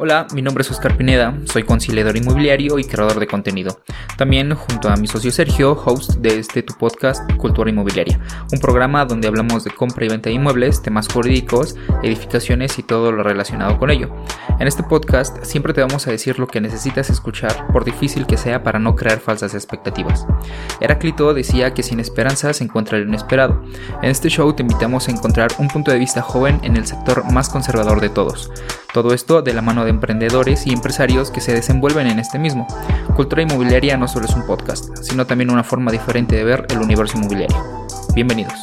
Hola, mi nombre es Oscar Pineda, soy conciliador inmobiliario y creador de contenido. También, junto a mi socio Sergio, host de este tu podcast Cultura Inmobiliaria, un programa donde hablamos de compra y venta de inmuebles, temas jurídicos, edificaciones y todo lo relacionado con ello. En este podcast siempre te vamos a decir lo que necesitas escuchar, por difícil que sea, para no crear falsas expectativas. Heráclito decía que sin esperanza se encuentra lo inesperado. En este show te invitamos a encontrar un punto de vista joven en el sector más conservador de todos. Todo esto de la mano de emprendedores y empresarios que se desenvuelven en este mismo. Cultura Inmobiliaria no solo es un podcast, sino también una forma diferente de ver el universo inmobiliario. Bienvenidos.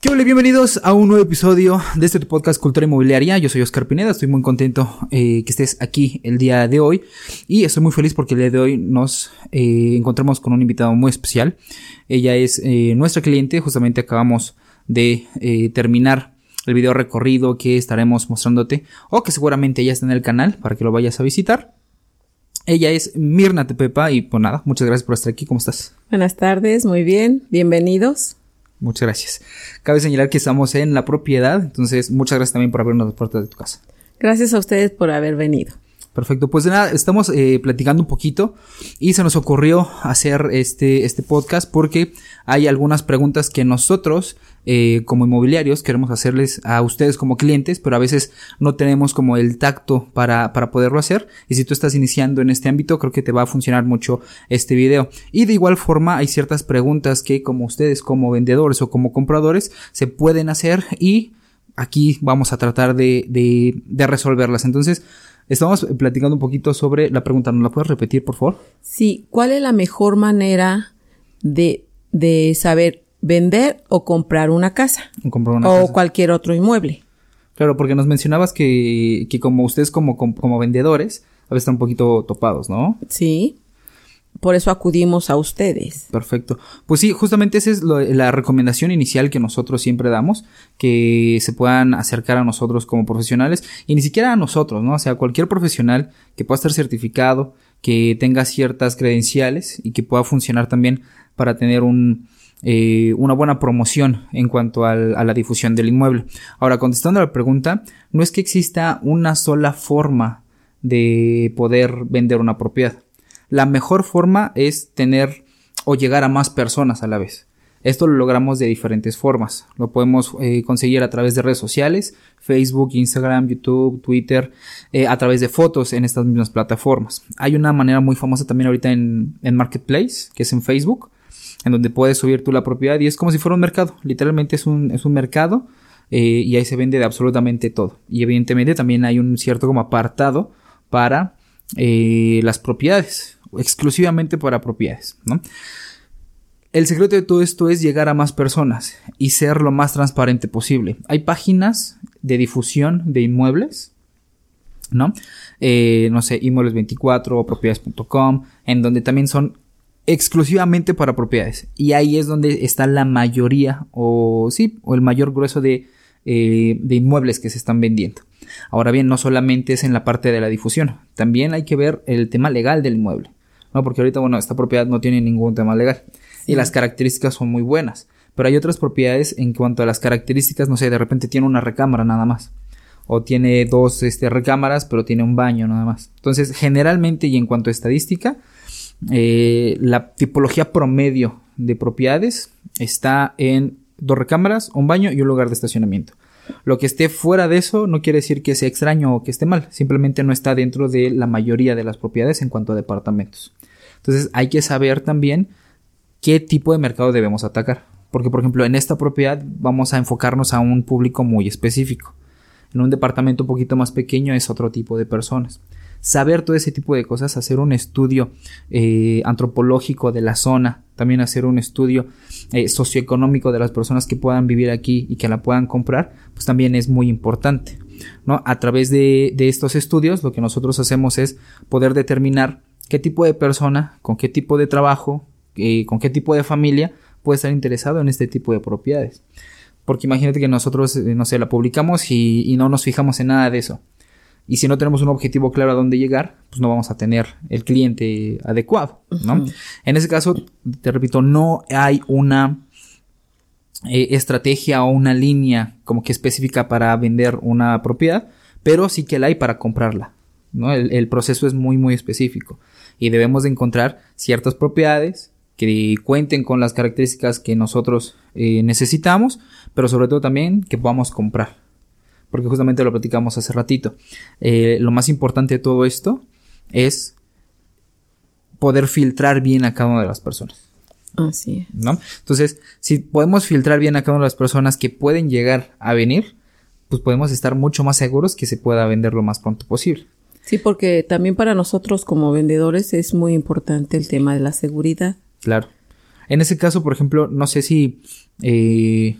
¿Qué hola? Bienvenidos a un nuevo episodio de este podcast Cultura Inmobiliaria. Yo soy Oscar Pineda, estoy muy contento eh, que estés aquí el día de hoy y estoy muy feliz porque el día de hoy nos eh, encontramos con un invitado muy especial. Ella es eh, nuestra cliente, justamente acabamos de terminar el video recorrido que estaremos mostrándote o que seguramente ya está en el canal para que lo vayas a visitar. Ella es Mirna Tepepa y pues nada, muchas gracias por estar aquí. ¿Cómo estás? Buenas tardes, muy bien, bienvenidos. Muchas gracias. Cabe señalar que estamos en la propiedad, entonces muchas gracias también por abrirnos las puertas de tu casa. Gracias a ustedes por haber venido. Perfecto, pues de nada, estamos eh, platicando un poquito y se nos ocurrió hacer este, este podcast porque hay algunas preguntas que nosotros eh, como inmobiliarios queremos hacerles a ustedes como clientes, pero a veces no tenemos como el tacto para, para poderlo hacer y si tú estás iniciando en este ámbito creo que te va a funcionar mucho este video. Y de igual forma hay ciertas preguntas que como ustedes como vendedores o como compradores se pueden hacer y aquí vamos a tratar de, de, resolverlas. Entonces, Estamos platicando un poquito sobre la pregunta. ¿Nos la puedes repetir, por favor? Sí. ¿Cuál es la mejor manera de, de saber vender o comprar una casa? O, comprar una o cualquier otro inmueble. Claro, porque nos mencionabas que, que como ustedes como, como, como vendedores, a veces están un poquito topados, ¿no? Sí por eso acudimos a ustedes. Perfecto. Pues sí, justamente esa es la recomendación inicial que nosotros siempre damos, que se puedan acercar a nosotros como profesionales y ni siquiera a nosotros, ¿no? O sea, cualquier profesional que pueda estar certificado, que tenga ciertas credenciales y que pueda funcionar también para tener un, eh, una buena promoción en cuanto a la difusión del inmueble. Ahora, contestando a la pregunta, no es que exista una sola forma de poder vender una propiedad la mejor forma es tener o llegar a más personas a la vez. Esto lo logramos de diferentes formas. Lo podemos eh, conseguir a través de redes sociales, Facebook, Instagram, YouTube, Twitter, eh, a través de fotos en estas mismas plataformas. Hay una manera muy famosa también ahorita en, Marketplace, que es en Facebook, en donde puedes subir tú la propiedad y es como si fuera un mercado. Literalmente es un, es un mercado eh, y ahí se vende de absolutamente todo. Y evidentemente también hay un cierto como apartado para las propiedades exclusivamente para propiedades, ¿no? El secreto de todo esto es llegar a más personas y ser lo más transparente posible. Hay páginas de difusión de inmuebles, ¿no? Eh, no sé, inmuebles24 o propiedades.com, en donde también son exclusivamente para propiedades. Y ahí es donde está la mayoría, o sí, o el mayor grueso de, eh, de inmuebles que se están vendiendo. Ahora bien, no solamente es en la parte de la difusión, también hay que ver el tema legal del inmueble. ¿no? Porque ahorita, bueno, esta propiedad no tiene ningún tema legal y las características son muy buenas. Pero hay otras propiedades en cuanto a las características, no sé, de repente tiene una recámara nada más. O tiene dos este, recámaras, pero tiene un baño nada más. Entonces, generalmente y en cuanto a estadística, eh, la tipología promedio de propiedades está en dos recámaras, un baño y un lugar de estacionamiento. Lo que esté fuera de eso no quiere decir que sea extraño o que esté mal, simplemente no está dentro de la mayoría de las propiedades en cuanto a departamentos. Entonces hay que saber también qué tipo de mercado debemos atacar. Porque, por ejemplo, en esta propiedad vamos a enfocarnos a un público muy específico. En un departamento un poquito más pequeño es otro tipo de personas. Saber todo ese tipo de cosas, hacer un estudio eh, antropológico de la zona, también hacer un estudio eh, socioeconómico de las personas que puedan vivir aquí y que la puedan comprar, pues también es muy importante. ¿no? A través de, de estos estudios, lo que nosotros hacemos es poder determinar qué tipo de persona, con qué tipo de trabajo, eh, con qué tipo de familia puede estar interesado en este tipo de propiedades. Porque imagínate que nosotros, no sé, la publicamos y, no nos fijamos en nada de eso. Y si no tenemos un objetivo claro a dónde llegar, pues no vamos a tener el cliente adecuado, ¿no? En ese caso, te repito, no hay una eh, estrategia o una línea como que específica para vender una propiedad, pero sí que la hay para comprarla. ¿no? El, proceso es muy, muy específico y debemos de encontrar ciertas propiedades que cuenten con las características que nosotros eh, necesitamos, pero sobre todo también que podamos comprar. Porque justamente lo platicamos hace ratito. Eh, lo más importante de todo esto es poder filtrar bien a cada una de las personas. Así es. ¿No? Entonces, si podemos filtrar bien a cada una de las personas que pueden llegar a venir, pues podemos estar mucho más seguros que se pueda vender lo más pronto posible. Sí, porque también para nosotros como vendedores es muy importante el tema de la seguridad. Claro. En ese caso, por ejemplo, no sé si, eh,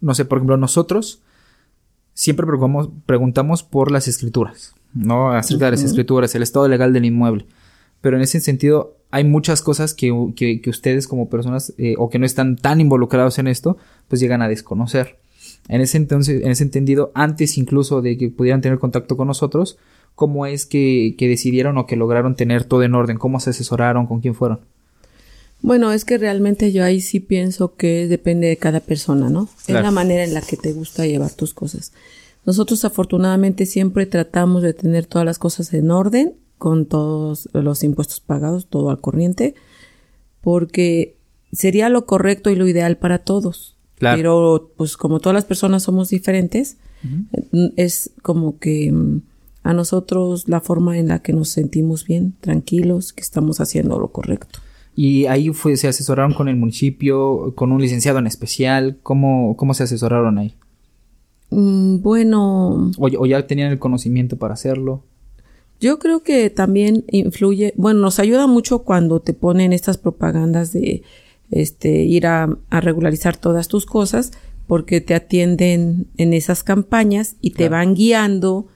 no sé, por ejemplo, nosotros siempre preguntamos, preguntamos por las escrituras, ¿no? Acerca de las escrituras, el estado legal del inmueble. Pero en ese sentido, hay muchas cosas que, que, ustedes como personas eh, o que no están tan involucrados en esto, pues llegan a desconocer. En ese entonces, en ese entendido, antes incluso de que pudieran tener contacto con nosotros, ¿cómo es que, que decidieron o que lograron tener todo en orden? ¿Cómo se asesoraron? ¿Con quién fueron? Bueno, es que realmente yo ahí sí pienso que depende de cada persona, ¿no? Es la manera en la que te gusta llevar tus cosas. Nosotros afortunadamente siempre tratamos de tener todas las cosas en orden, con todos los impuestos pagados, todo al corriente, porque sería lo correcto y lo ideal para todos. Pero pues como todas las personas somos diferentes, es como que mm, a nosotros la forma en la que nos sentimos bien, tranquilos, que estamos haciendo lo correcto. Y ahí fue, se asesoraron con el municipio, con un licenciado en especial. ¿Cómo, cómo se asesoraron ahí? Mm, bueno. O, ya tenían el conocimiento para hacerlo? Yo creo que también influye, bueno, nos ayuda mucho cuando te ponen estas propagandas de este ir a, regularizar todas tus cosas, porque te atienden en esas campañas y te van guiando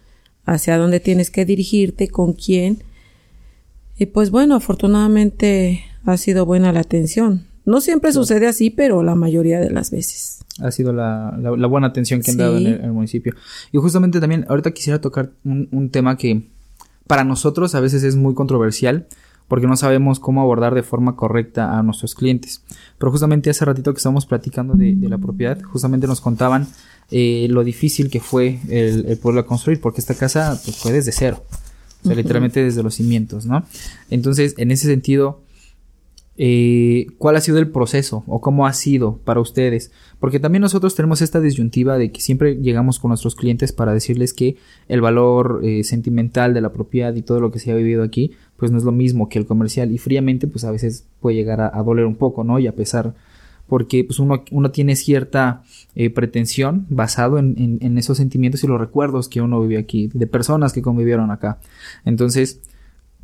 hacia dónde tienes que dirigirte, con quién. Y pues bueno, afortunadamente ha sido buena la atención. No siempre sucede así, pero la mayoría de las veces. Ha sido la, la, buena atención que han dado en el, municipio. Y justamente también, ahorita quisiera tocar un, un, tema que para nosotros a veces es muy controversial, porque no sabemos cómo abordar de forma correcta a nuestros clientes. Pero justamente hace ratito que estábamos platicando de, de la propiedad, justamente nos contaban eh, lo difícil que fue el, el poderla construir, porque esta casa pues, fue desde cero. O sea, literalmente desde los cimientos, ¿no? Entonces, en ese sentido, eh, cuál ha sido el proceso o cómo ha sido para ustedes. Porque también nosotros tenemos esta disyuntiva de que siempre llegamos con nuestros clientes para decirles que el valor eh, sentimental de la propiedad y todo lo que se ha vivido aquí, pues no es lo mismo que el comercial. Y fríamente, pues a veces puede llegar a, doler un poco, ¿no? Y a pesar, porque pues uno, tiene cierta eh, pretensión basado en, en esos sentimientos y los recuerdos que uno vivió aquí, de personas que convivieron acá. Entonces,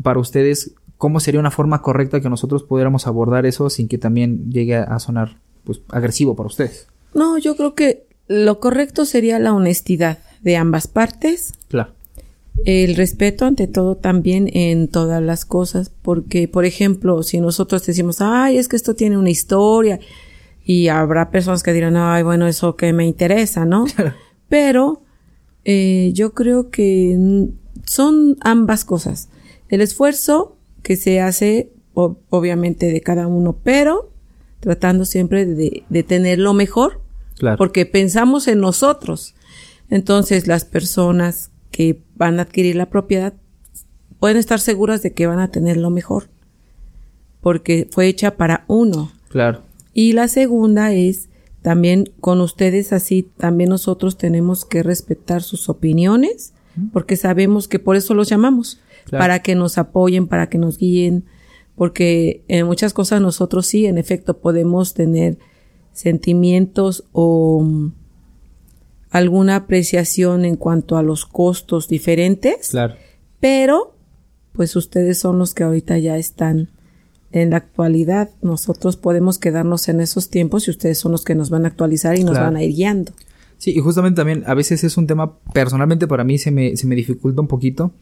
para ustedes, cómo sería una forma correcta que nosotros pudiéramos abordar eso sin que también llegue a sonar pues agresivo para ustedes. No, yo creo que lo correcto sería la honestidad de ambas partes. Claro. El respeto ante todo también en todas las cosas, porque por ejemplo, si nosotros decimos, ay, es que esto tiene una historia, y habrá personas que dirán, ay, bueno, eso que me interesa, ¿no? Pero eh, yo creo que son ambas cosas. El esfuerzo que se hace obviamente de cada uno, pero tratando siempre de, de tener lo mejor, porque pensamos en nosotros. Entonces las personas que van a adquirir la propiedad pueden estar seguras de que van a tener lo mejor, porque fue hecha para uno. Claro. Y la segunda es también con ustedes así, también nosotros tenemos que respetar sus opiniones, porque sabemos que por eso los llamamos para que nos apoyen, para que nos guíen, porque en muchas cosas nosotros sí, en efecto, podemos tener sentimientos o mm, alguna apreciación en cuanto a los costos diferentes. Claro. Pero, pues ustedes son los que ahorita ya están en la actualidad. Nosotros podemos quedarnos en esos tiempos y ustedes son los que nos van a actualizar y nos van a ir guiando. Sí, y justamente también a veces es un tema, personalmente para mí se me, se me dificulta un poquito,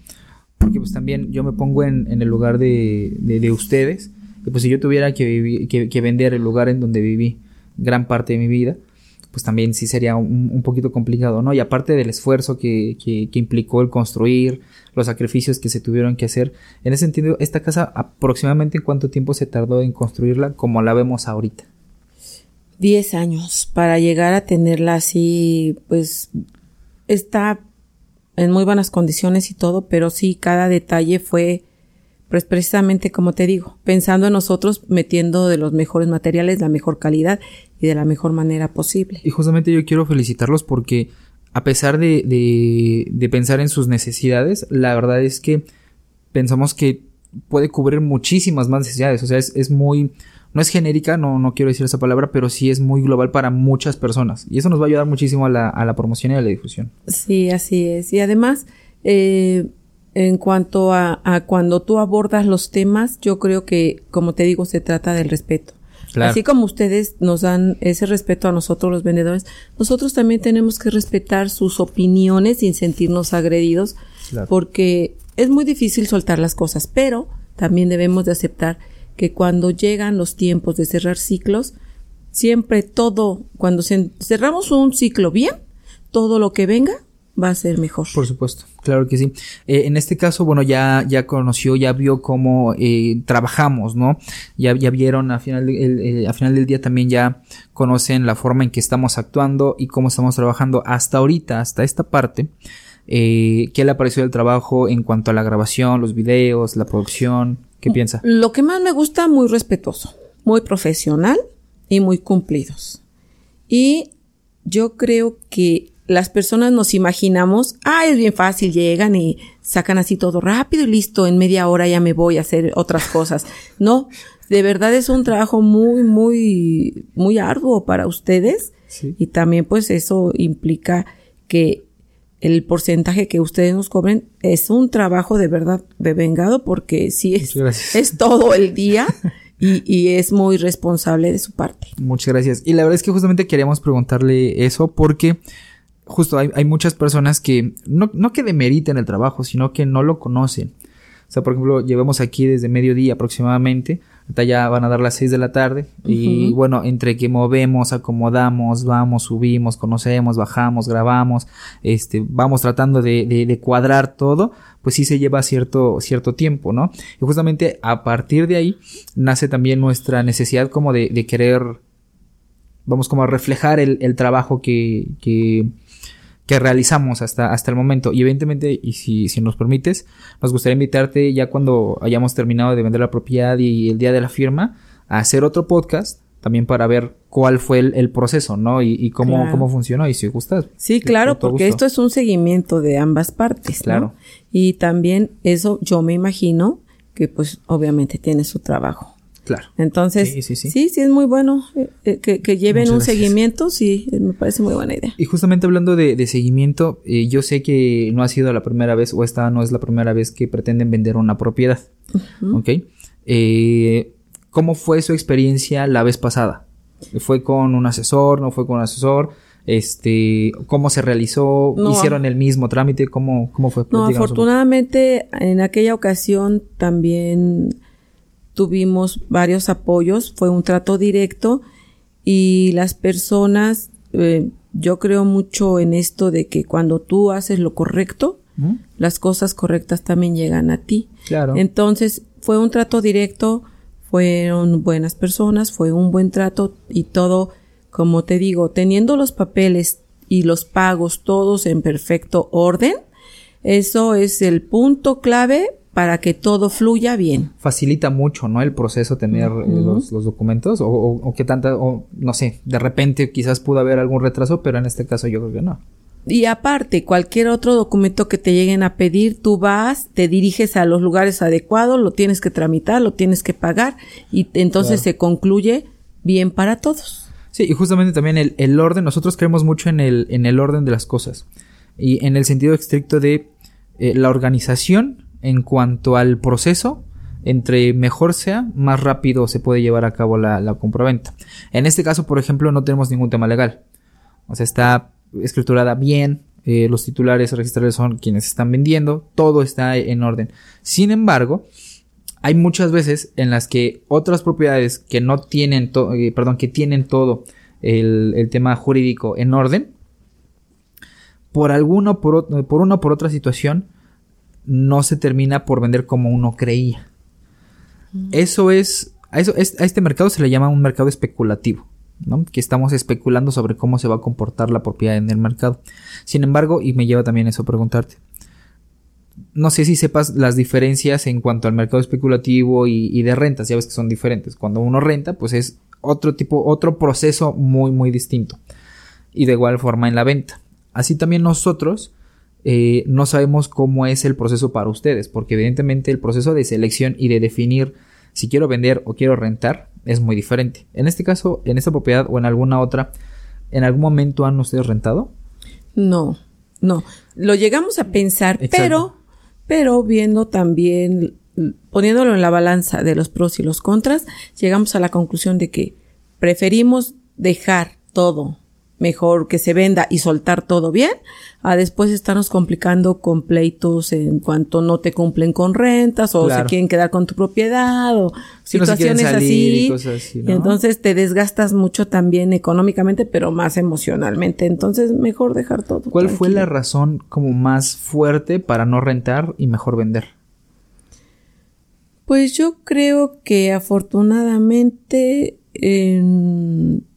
porque pues también yo me pongo en, en el lugar de, de, ustedes, y pues si yo tuviera que, que, vender el lugar en donde viví gran parte de mi vida, pues también sí sería un, un poquito complicado, ¿no? Y aparte del esfuerzo que, que, que, implicó el construir, los sacrificios que se tuvieron que hacer, en ese sentido, esta casa aproximadamente en cuánto tiempo se tardó en construirla como la vemos ahorita. Diez años para llegar a tenerla así, pues está en muy buenas condiciones y todo, pero sí cada detalle fue pues precisamente como te digo, pensando en nosotros, metiendo de los mejores materiales, la mejor calidad y de la mejor manera posible. Y justamente yo quiero felicitarlos porque a pesar de, de, de pensar en sus necesidades, la verdad es que pensamos que puede cubrir muchísimas más necesidades. O sea, es, es muy, no es genérica, no, no quiero decir esa palabra, pero sí es muy global para muchas personas. Y eso nos va a ayudar muchísimo a la, a la promoción y a la difusión. Sí, así es. Y además, eh, en cuanto a, a, cuando tú abordas los temas, yo creo que, como te digo, se trata del respeto. Claro. Así como ustedes nos dan ese respeto a nosotros los vendedores, nosotros también tenemos que respetar sus opiniones sin sentirnos agredidos, claro. porque es muy difícil soltar las cosas, pero también debemos de aceptar que cuando llegan los tiempos de cerrar ciclos, siempre todo, cuando cerramos un ciclo bien, todo lo que venga va a ser mejor. Por supuesto, claro que sí. Eh, en este caso, bueno, ya, ya conoció, ya vio cómo eh, trabajamos, ¿no? Ya, ya vieron a final, a final del día también ya conocen la forma en que estamos actuando y cómo estamos trabajando hasta ahorita, hasta esta parte. Eh, ¿Qué le pareció el trabajo en cuanto a la grabación, los videos, la producción? ¿Qué piensa? Lo que más me gusta, muy respetuoso, muy profesional y muy cumplidos. Y yo creo que las personas nos imaginamos, ah, es bien fácil, llegan y sacan así todo rápido y listo, en media hora ya me voy a hacer otras cosas. No, de verdad es un trabajo muy, muy, muy arduo para ustedes. Sí. Y también pues eso implica que el porcentaje que ustedes nos cobren es un trabajo de verdad de vengado porque sí es, es todo el día y, y, es muy responsable de su parte. Muchas gracias. Y la verdad es que justamente queríamos preguntarle eso porque justo hay, hay muchas personas que no, no que demeriten el trabajo, sino que no lo conocen. O sea, por ejemplo, llevamos aquí desde mediodía aproximadamente Ahorita ya van a dar las 6 de la tarde. Uh -huh. Y bueno, entre que movemos, acomodamos, vamos, subimos, conocemos, bajamos, grabamos, este, vamos tratando de, de, de, cuadrar todo, pues sí se lleva cierto, cierto tiempo, ¿no? Y justamente a partir de ahí nace también nuestra necesidad como de, de querer, vamos como a reflejar el, el trabajo que, que, que realizamos hasta, hasta el momento. Y evidentemente, y si, si nos permites, nos gustaría invitarte ya cuando hayamos terminado de vender la propiedad y el día de la firma, a hacer otro podcast también para ver cuál fue el, el proceso, ¿no? Y, y cómo, claro. cómo funcionó y si gusta. Sí, claro, porque gusto. esto es un seguimiento de ambas partes, claro. ¿no? Y también eso yo me imagino que pues obviamente tiene su trabajo. Claro. Entonces, sí, sí, sí. sí, sí es muy bueno eh, que, que, lleven Muchas un gracias. seguimiento, sí, me parece muy buena idea. Y justamente hablando de, de seguimiento, eh, yo sé que no ha sido la primera vez, o esta no es la primera vez que pretenden vender una propiedad, uh -huh. ¿ok? Eh, ¿Cómo fue su experiencia la vez pasada? ¿Fue con un asesor? ¿No fue con un asesor? Este, ¿cómo se realizó? No, ¿Hicieron el mismo trámite? ¿Cómo, cómo fue? No, afortunadamente en aquella ocasión también tuvimos varios apoyos, fue un trato directo y las personas, eh, yo creo mucho en esto de que cuando tú haces lo correcto, ¿Mm? las cosas correctas también llegan a ti. Claro. Entonces fue un trato directo, fueron buenas personas, fue un buen trato y todo, como te digo, teniendo los papeles y los pagos todos en perfecto orden, eso es el punto clave para que todo fluya bien. Facilita mucho, ¿no? El proceso tener uh -huh. los, los, documentos o, o, o, que tanta, o no sé, de repente quizás pudo haber algún retraso, pero en este caso yo creo que no. Y aparte, cualquier otro documento que te lleguen a pedir, tú vas, te diriges a los lugares adecuados, lo tienes que tramitar, lo tienes que pagar y entonces claro. se concluye bien para todos. Sí, y justamente también el, el orden, nosotros creemos mucho en el, en el orden de las cosas y en el sentido estricto de eh, la organización en cuanto al proceso, entre mejor sea, más rápido se puede llevar a cabo la, la compraventa. En este caso, por ejemplo, no tenemos ningún tema legal. O sea, está escriturada bien, eh, los titulares registrados son quienes están vendiendo, todo está en orden. Sin embargo, hay muchas veces en las que otras propiedades que no tienen, eh, perdón, que tienen todo el, tema jurídico en orden, por alguna por, por una o por otra situación, no se termina por vender como uno creía. Mm. Eso es a, eso, a este mercado se le llama un mercado especulativo. ¿no? que estamos especulando sobre cómo se va a comportar la propiedad en el mercado. Sin embargo, y me lleva también eso a preguntarte, no sé si sepas las diferencias en cuanto al mercado especulativo y, de rentas, ya ves que son diferentes. Cuando uno renta, pues es otro tipo, otro proceso muy, muy distinto. Y de igual forma en la venta. Así también nosotros eh, no sabemos cómo es el proceso para ustedes, porque evidentemente el proceso de selección y de definir si quiero vender o quiero rentar es muy diferente. En este caso, en esta propiedad o en alguna otra, ¿en algún momento han ustedes rentado? No, no. Lo llegamos a pensar, pero, pero viendo también, poniéndolo en la balanza de los pros y los contras, llegamos a la conclusión de que preferimos dejar todo mejor que se venda y soltar todo bien, a después estarnos complicando con pleitos en cuanto no te cumplen con rentas o se quieren quedar con tu propiedad o situaciones así. Y entonces te desgastas mucho también económicamente, pero más emocionalmente. Entonces, mejor dejar todo. ¿Cuál fue la razón como más fuerte para no rentar y mejor vender? Pues yo creo que afortunadamente en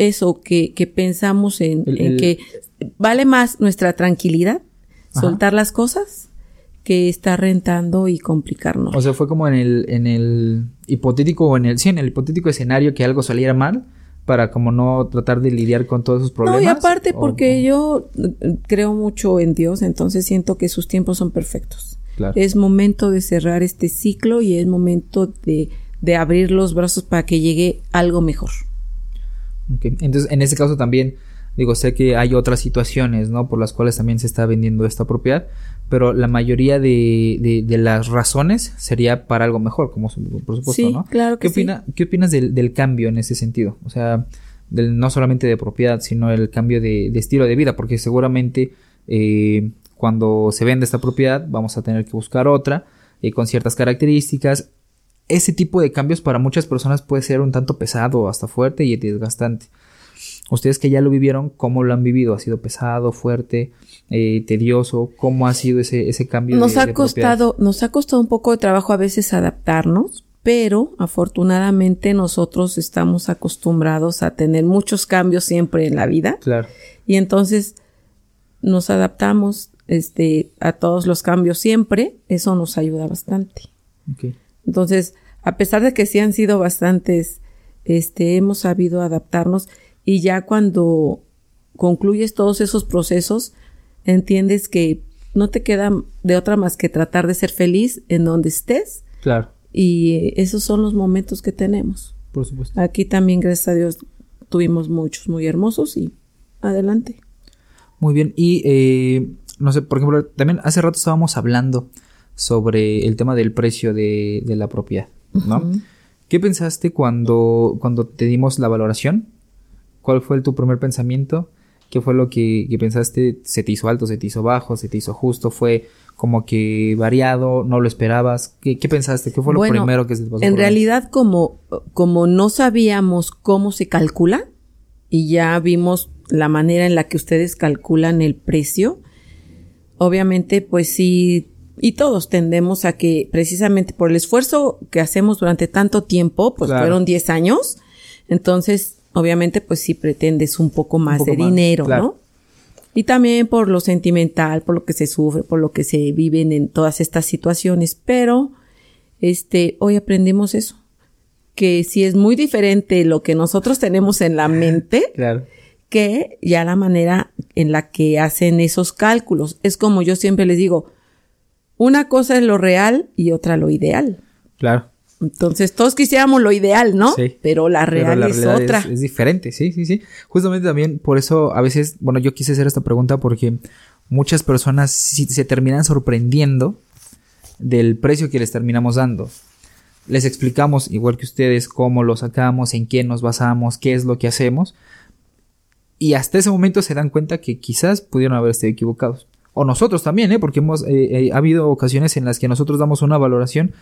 eso que, que pensamos en, que vale más nuestra tranquilidad, soltar las cosas, que estar rentando y complicarnos. O sea, fue como en el, en el hipotético, o en el, sí, en el hipotético escenario que algo saliera mal, para como no tratar de lidiar con todos esos problemas. No, y aparte porque yo eh, creo mucho en Dios, entonces siento que sus tiempos son perfectos. Es momento de cerrar este ciclo y es momento de, de abrir los brazos para que llegue algo mejor. Entonces, en ese caso también, digo, sé que hay otras situaciones, ¿no? Por las cuales también se está vendiendo esta propiedad, pero la mayoría de, de, las razones sería para algo mejor, como por supuesto, sí, ¿no? Claro que ¿Qué, ¿Qué opinas del, del, cambio en ese sentido? O sea, del, no solamente de propiedad, sino el cambio de, de estilo de vida, porque seguramente eh, cuando se vende esta propiedad vamos a tener que buscar otra eh, con ciertas características ese tipo de cambios para muchas personas puede ser un tanto pesado, hasta fuerte y desgastante. Ustedes que ya lo vivieron, ¿cómo lo han vivido? ¿Ha sido pesado, fuerte, eh, tedioso? ¿Cómo ha sido ese, ese cambio? Nos ha costado, nos ha costado un poco de trabajo a veces adaptarnos, pero afortunadamente nosotros estamos acostumbrados a tener muchos cambios siempre en la vida. Claro. Y entonces nos adaptamos este, a todos los cambios siempre. Eso nos ayuda bastante. Okay. Entonces, a pesar de que sí han sido bastantes, este, hemos sabido adaptarnos y ya cuando concluyes todos esos procesos, entiendes que no te queda de otra más que tratar de ser feliz en donde estés. Claro. Y esos son los momentos que tenemos. Por supuesto. Aquí también, gracias a Dios, tuvimos muchos muy hermosos y adelante. Muy bien. Y, eh, no sé, por ejemplo, también hace rato estábamos hablando sobre el tema del precio de, la propiedad, ¿no? ¿Qué pensaste cuando, cuando te dimos la valoración? ¿Cuál fue tu primer pensamiento? ¿Qué fue lo que, pensaste? ¿Se te hizo alto, se te hizo bajo, se te hizo justo? ¿Fue como que variado? ¿No lo esperabas? ¿Qué, pensaste? ¿Qué fue lo primero que se te pasó? En realidad, como, como no sabíamos cómo se calcula y ya vimos la manera en la que ustedes calculan el precio, obviamente, pues sí y todos tendemos a que precisamente por el esfuerzo que hacemos durante tanto tiempo, pues fueron 10 años, entonces obviamente pues sí pretendes un poco más de dinero, ¿no? Y también por lo sentimental, por lo que se sufre, por lo que se viven en todas estas situaciones, pero este hoy aprendimos eso, que si es muy diferente lo que nosotros tenemos en la mente, que ya la manera en la que hacen esos cálculos. Es como yo siempre les digo, una cosa es lo real y otra lo ideal. Claro. Entonces, todos quisiéramos lo ideal, ¿no? Sí. Pero la real es otra. Es, diferente, sí, sí, sí. Justamente también por eso a veces, bueno, yo quise hacer esta pregunta porque muchas personas se terminan sorprendiendo del precio que les terminamos dando. Les explicamos, igual que ustedes, cómo lo sacamos, en qué nos basamos, qué es lo que hacemos. Y hasta ese momento se dan cuenta que quizás pudieron haber estado equivocados o nosotros también, ¿eh? porque hemos, eh, eh, ha habido ocasiones en las que nosotros damos una valoración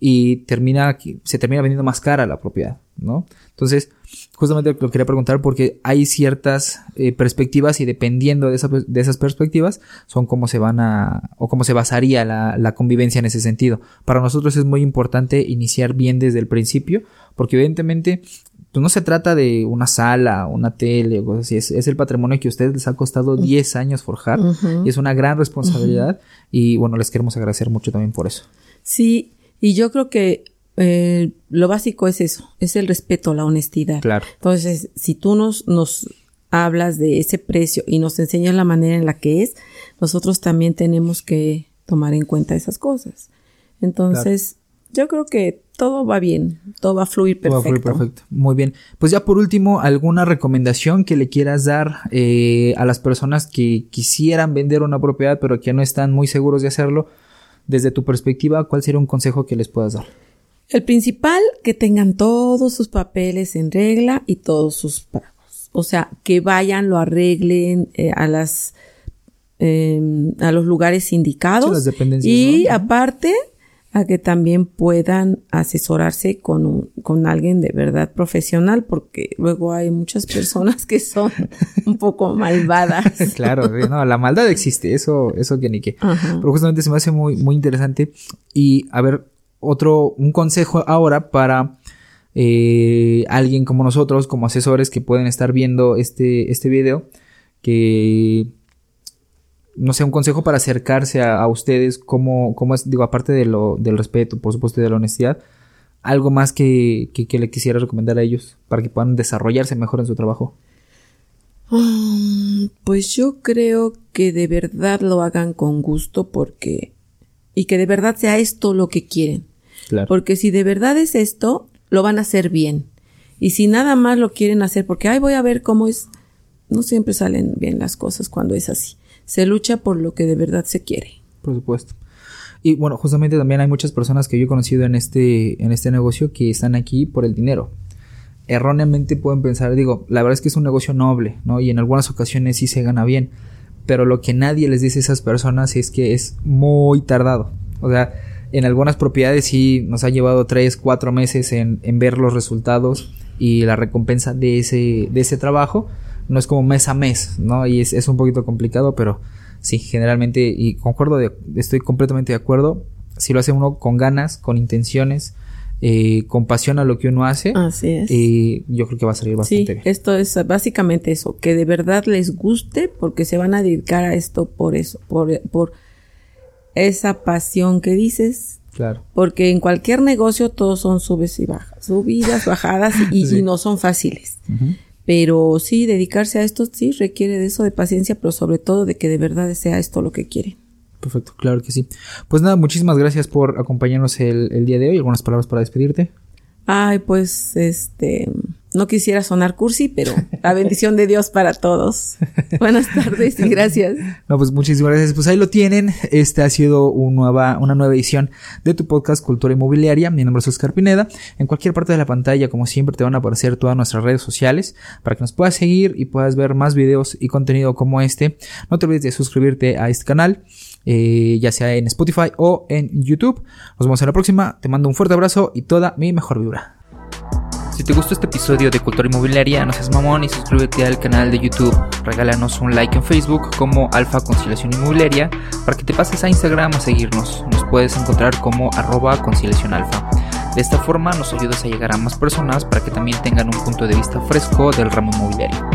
y termina, se termina vendiendo más cara la propiedad, ¿no? Entonces, justamente lo quería preguntar porque hay ciertas eh, perspectivas y dependiendo de, de, esas perspectivas son cómo se van a, o cómo se basaría la, la convivencia en ese sentido. Para nosotros es muy importante iniciar bien desde el principio porque evidentemente pues no se trata de una sala, una tele o cosas así, es, es el patrimonio que a ustedes les ha costado 10 años forjar y es una gran responsabilidad y bueno, les queremos agradecer mucho también por eso. Sí, y yo creo que eh, lo básico es eso, es el respeto, la honestidad. Claro. Entonces, si tú nos, nos hablas de ese precio y nos enseñas la manera en la que es, nosotros también tenemos que tomar en cuenta esas cosas. Entonces, yo creo que todo va bien, todo va a fluir perfecto. Va a fluir perfecto. Muy bien. Pues ya por último, ¿alguna recomendación que le quieras dar eh, a las personas que quisieran vender una propiedad pero que no están muy seguros de hacerlo? Desde tu perspectiva, ¿cuál sería un consejo que les puedas dar? El principal, que tengan todos sus papeles en regla y todos sus pagos. O sea, que vayan, lo arreglen eh, a las eh, a los lugares indicados. Sí, las dependencias, y ¿no? aparte, a que también puedan asesorarse con, un- con alguien de verdad profesional, porque luego hay muchas personas que son un poco malvadas. claro, no, la maldad existe, eso, eso que ni qué. Ajá. Pero justamente se me hace muy, muy interesante. Y a ver, otro, un consejo ahora para eh, alguien como nosotros, como asesores que pueden estar viendo este, este video, que no sé, un consejo para acercarse a, a ustedes, cómo, cómo es, digo, aparte de lo, del respeto, por supuesto, y de la honestidad, algo más que, que, que le quisiera recomendar a ellos para que puedan desarrollarse mejor en su trabajo. Mm, Pues yo creo que de verdad lo hagan con gusto porque y que de verdad sea esto lo que quieren. Claro. Porque si de verdad es esto, lo van a hacer bien. Y si nada más lo quieren hacer porque ay voy a ver cómo es, no siempre salen bien las cosas cuando es así. Se lucha por lo que de verdad se quiere. Por supuesto. Y bueno, justamente también hay muchas personas que yo he conocido en este, en este negocio que están aquí por el dinero. Erróneamente pueden pensar, digo, la verdad es que es un negocio noble, ¿no? Y en algunas ocasiones sí se gana bien. Pero lo que nadie les dice a esas personas es que es muy tardado. O sea, en algunas propiedades sí nos ha llevado 3, 4 meses en, en ver los resultados y la recompensa de ese, de ese trabajo. No es como mes a mes, ¿no? Y es, es un poquito complicado, pero sí, generalmente, y concuerdo, de- estoy completamente de acuerdo. Si lo hace uno con ganas, con intenciones, eh, con pasión a lo que uno hace, Así es. eh, yo creo que va a salir Sí, bastante bien. esto es básicamente eso, que de verdad les guste porque se van a dedicar a esto por eso, por, por esa pasión que dices, Claro. porque en cualquier negocio todos son subes y bajas, subidas, bajadas y, Sí. y no son fáciles. Pero sí, dedicarse a esto sí requiere de eso, de paciencia, pero sobre todo de que de verdad sea esto lo que quieren. Perfecto, claro que sí. Pues nada, muchísimas gracias por acompañarnos el, el día de hoy. ¿Algunas palabras para despedirte? Ay, pues, este, no quisiera sonar cursi, pero la bendición de Dios para todos. Buenas tardes y gracias. No, pues muchísimas gracias. Pues ahí lo tienen. Este ha sido una nueva edición de tu podcast Cultura Inmobiliaria. Mi nombre es Oscar Pineda. En cualquier parte de la pantalla, como siempre, te van a aparecer todas nuestras redes sociales para que nos puedas seguir y puedas ver más videos y contenido como este. No te olvides de suscribirte a este canal, eh, ya sea en Spotify o en YouTube. Nos vemos en la próxima. Te mando un fuerte abrazo y toda mi mejor vibra. Si te gustó este episodio de Cultura Inmobiliaria, no seas mamón y suscríbete al canal de YouTube. Regálanos un like en Facebook como Alfa Conciliación Inmobiliaria para que te pases a Instagram a seguirnos. Nos puedes encontrar como arroba conciliación alfa. De esta forma nos ayudas a llegar a más personas para que también tengan un punto de vista fresco del ramo inmobiliario.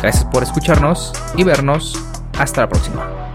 Gracias por escucharnos y vernos. Hasta la próxima.